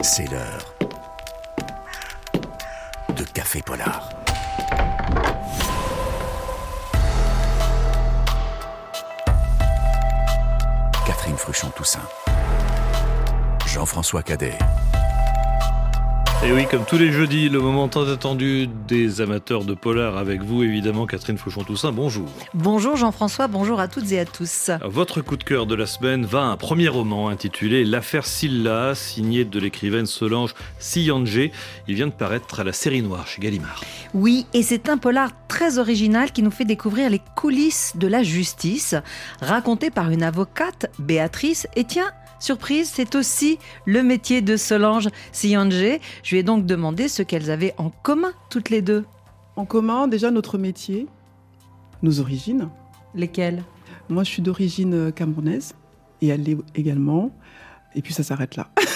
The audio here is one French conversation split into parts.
C'est l'heure de Café Polar. Catherine Fruchon-Toussaint. Jean-François Cadet. Et oui, comme tous les jeudis, le moment tant attendu des amateurs de polar avec vous, évidemment, Catherine Fauchon-Toussaint, bonjour. Bonjour Jean-François, bonjour à toutes et à tous. Votre coup de cœur de la semaine va à un premier roman intitulé L'affaire Silla, signé de l'écrivaine Solange Siyangé. Il vient de paraître à la série noire chez Gallimard. Oui, et c'est un polar très original qui nous fait découvrir les coulisses de la justice, raconté par une avocate, Béatrice, et tiens, Surprise, c'est aussi le métier de Solange Siyangé. Je lui ai donc demandé ce qu'elles avaient en commun toutes les deux. En commun, déjà notre métier, nos origines. Lesquelles? Moi, je suis d'origine camerounaise et elle l'est également. Et puis ça s'arrête là.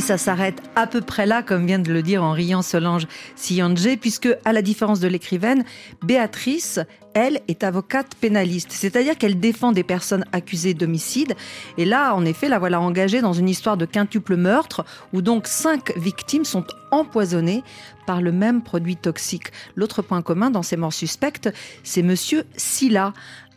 Oui, ça s'arrête à peu près là, comme vient de le dire en riant Solange Siyangé, puisque, à la différence de l'écrivaine, Béatrice, elle, est avocate pénaliste. C'est-à-dire qu'elle défend des personnes accusées d'homicide. Et là, en effet, la voilà engagée dans une histoire de quintuple meurtre, où donc cinq victimes sont empoisonnées par le même produit toxique. L'autre point commun dans ces morts suspectes, c'est monsieur Silla,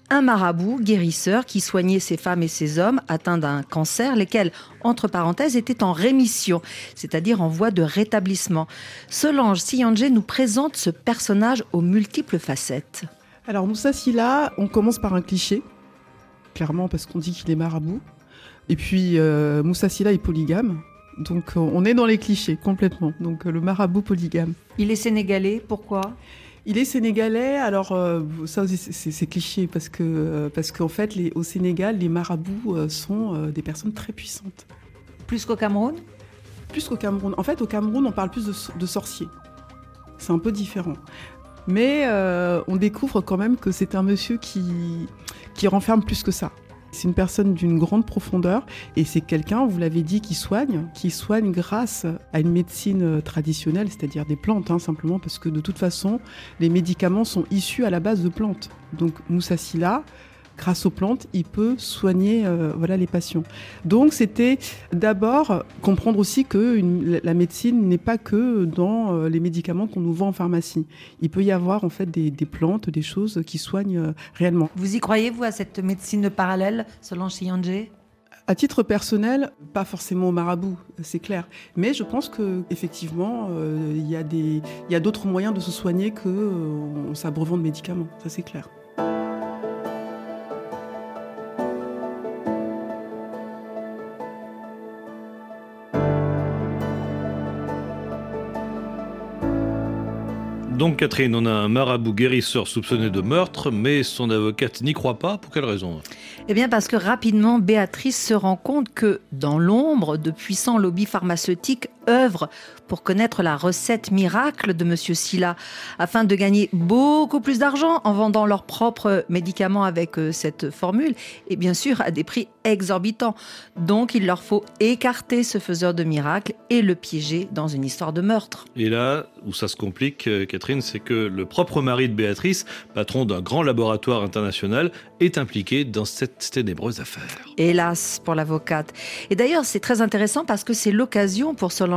un marabout guérisseur qui soignait ces femmes et ces hommes atteints d'un cancer, lesquels, entre parenthèses, étaient en rémission, c'est-à-dire en voie de rétablissement. Solange Siyangé nous présente ce personnage aux multiples facettes. Alors Moussa Silla, on commence par un cliché, clairement parce qu'on dit qu'il est marabout. Et puis euh, Moussa Silla est polygame. Donc on est dans les clichés complètement. Donc le marabout polygame. Il est sénégalais, pourquoi? Il est sénégalais, alors euh, ça c'est cliché parce que euh, parce qu'en fait les, au Sénégal les marabouts euh, sont des personnes très puissantes. Plus qu'au Cameroun? Plus qu'au Cameroun. En fait au Cameroun on parle plus de, de sorciers. C'est un peu différent. Mais on découvre quand même que c'est un monsieur qui qui renferme plus que ça. C'est une personne d'une grande profondeur et c'est quelqu'un, vous l'avez dit, qui soigne, qui soigne grâce à une médecine traditionnelle, c'est-à-dire des plantes, hein, simplement parce que de toute façon, les médicaments sont issus à la base de plantes. Donc Moussa Silla, grâce aux plantes, il peut soigner euh, voilà, les patients. Donc c'était d'abord comprendre aussi que la médecine n'est pas que dans euh, les médicaments qu'on nous vend en pharmacie. Il peut y avoir en fait des, plantes, des choses qui soignent euh, réellement. Vous y croyez, vous, à cette médecine parallèle, selon Chiyanje à titre personnel, pas forcément au marabout, c'est clair. Mais je pense que effectivement, il y a d'autres moyens de se soigner que en s'abreuvant de médicaments. Ça, c'est clair. Donc Catherine, on a un marabout guérisseur soupçonné de meurtre, mais son avocate n'y croit pas. Pour quelle raison? Eh bien parce que rapidement, Béatrice se rend compte que dans l'ombre, de puissants lobbies pharmaceutiques œuvrent pour connaître la recette miracle de Monsieur Silla, afin de gagner beaucoup plus d'argent en vendant leurs propres médicaments avec euh, cette formule, et bien sûr à des prix exorbitants. Donc il leur faut écarter ce faiseur de miracles et le piéger dans une histoire de meurtre. Et là où ça se complique, euh, Catherine, c'est que le propre mari de Béatrice, patron d'un grand laboratoire international, est impliqué dans cette ténébreuse affaire. Hélas pour l'avocate. Et d'ailleurs, c'est très intéressant parce que c'est l'occasion pour Solange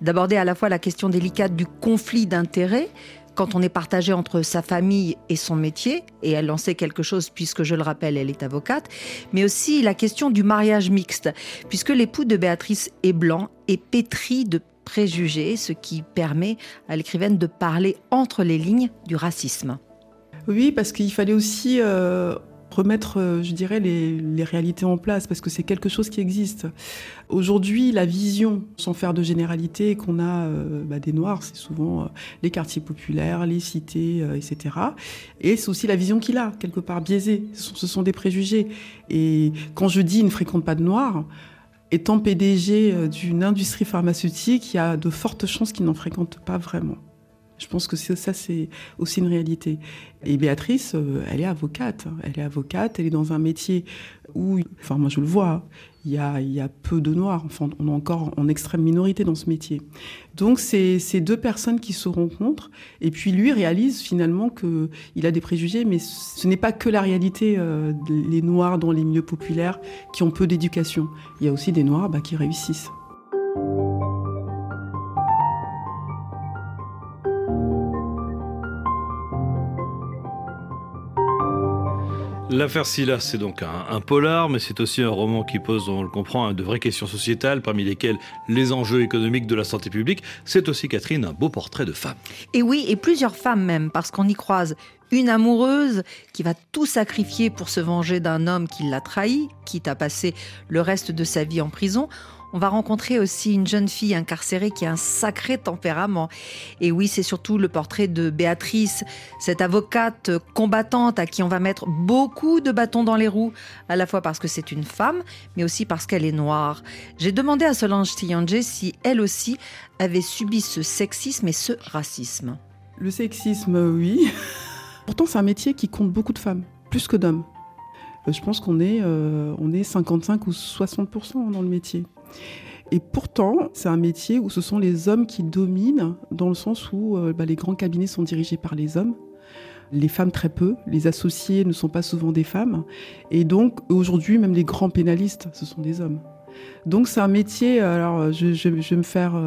D'aborder à la fois la question délicate du conflit d'intérêts quand on est partagé entre sa famille et son métier, et elle en sait quelque chose puisque je le rappelle, elle est avocate, mais aussi la question du mariage mixte, puisque l'époux de Béatrice est blanc et pétri de préjugés, ce qui permet à l'écrivaine de parler entre les lignes du racisme. Oui, parce qu'il fallait aussi euh, remettre, euh, je dirais, les, réalités en place, parce que c'est quelque chose qui existe. Aujourd'hui, la vision, sans faire de généralité, qu'on a euh, bah, des Noirs, c'est souvent les quartiers populaires, les cités, etc. Et c'est aussi la vision qu'il a, quelque part biaisée. Ce sont, des préjugés. Et quand je dis « il ne fréquente pas de Noirs », étant PDG euh, d'une industrie pharmaceutique, il y a de fortes chances qu'il n'en fréquente pas vraiment. Je pense que ça, c'est aussi une réalité. Et Béatrice, euh, elle est avocate. Elle est avocate, elle est dans un métier où, enfin moi je le vois, il y, a, peu de noirs. Enfin, on est encore en extrême minorité dans ce métier. Donc, c'est ces deux personnes qui se rencontrent. Et puis, lui réalise finalement qu'il a des préjugés, mais ce n'est pas que la réalité, euh, les noirs dans les milieux populaires qui ont peu d'éducation. Il y a aussi des noirs bah, qui réussissent. L'affaire Silla, c'est donc un, polar, mais c'est aussi un roman qui pose, on le comprend, de vraies questions sociétales, parmi lesquelles les enjeux économiques de la santé publique. C'est aussi, Catherine, un beau portrait de femme. Et oui, et plusieurs femmes même, parce qu'on y croise une amoureuse qui va tout sacrifier pour se venger d'un homme qui l'a trahi, quitte à passer le reste de sa vie en prison. On va rencontrer aussi une jeune fille incarcérée qui a un sacré tempérament. Et oui, c'est surtout le portrait de Béatrice, cette avocate combattante à qui on va mettre beaucoup de bâtons dans les roues, à la fois parce que c'est une femme, mais aussi parce qu'elle est noire. J'ai demandé à Solange Tiyange si elle aussi avait subi ce sexisme et ce racisme. Le sexisme, oui. Pourtant, c'est un métier qui compte beaucoup de femmes, plus que d'hommes. Euh, je pense qu'on est, euh, on est 55 ou 60% dans le métier. Et pourtant, c'est un métier où ce sont les hommes qui dominent, dans le sens où euh, bah, les grands cabinets sont dirigés par les hommes, les femmes très peu, les associés ne sont pas souvent des femmes, et donc aujourd'hui, même les grands pénalistes, ce sont des hommes. Donc c'est un métier, alors je, vais me faire...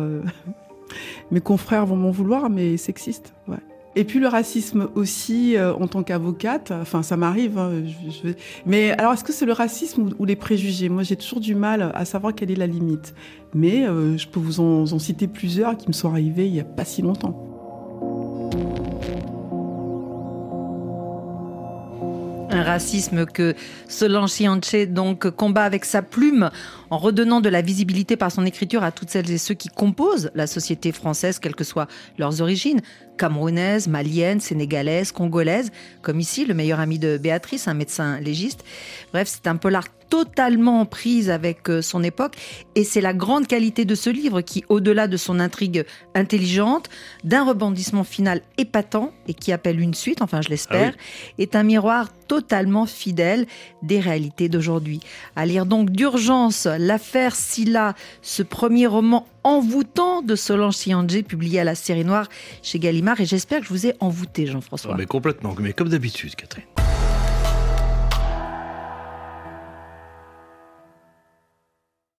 mes confrères vont m'en vouloir, mais sexiste. Ouais. Et puis le racisme aussi euh, en tant qu'avocate, enfin ça m'arrive. Hein, mais alors est-ce que c'est le racisme ou, les préjugés? Moi j'ai toujours du mal à savoir quelle est la limite. Mais euh, je peux vous en, citer plusieurs qui me sont arrivés il n'y a pas si longtemps. Un racisme que Solange Chianche donc combat avec sa plume en redonnant de la visibilité par son écriture à toutes celles et ceux qui composent la société française, quelles que soient leurs origines, camerounaises, maliennes, sénégalaises, congolaises, comme ici le meilleur ami de Béatrice, un médecin légiste. Bref, c'est un polar totalement en prise avec euh, son époque. Et c'est la grande qualité de ce livre qui, au-delà de son intrigue intelligente, d'un rebondissement final épatant et qui appelle une suite, enfin je l'espère, ah est un miroir totalement fidèle des réalités d'aujourd'hui. À lire donc d'urgence L'affaire Silla, ce premier roman envoûtant de Solange Siandjé, publié à la série noire chez Gallimard. Et j'espère que je vous ai envoûté, Jean-François. Ah, mais complètement, mais comme d'habitude, Catherine.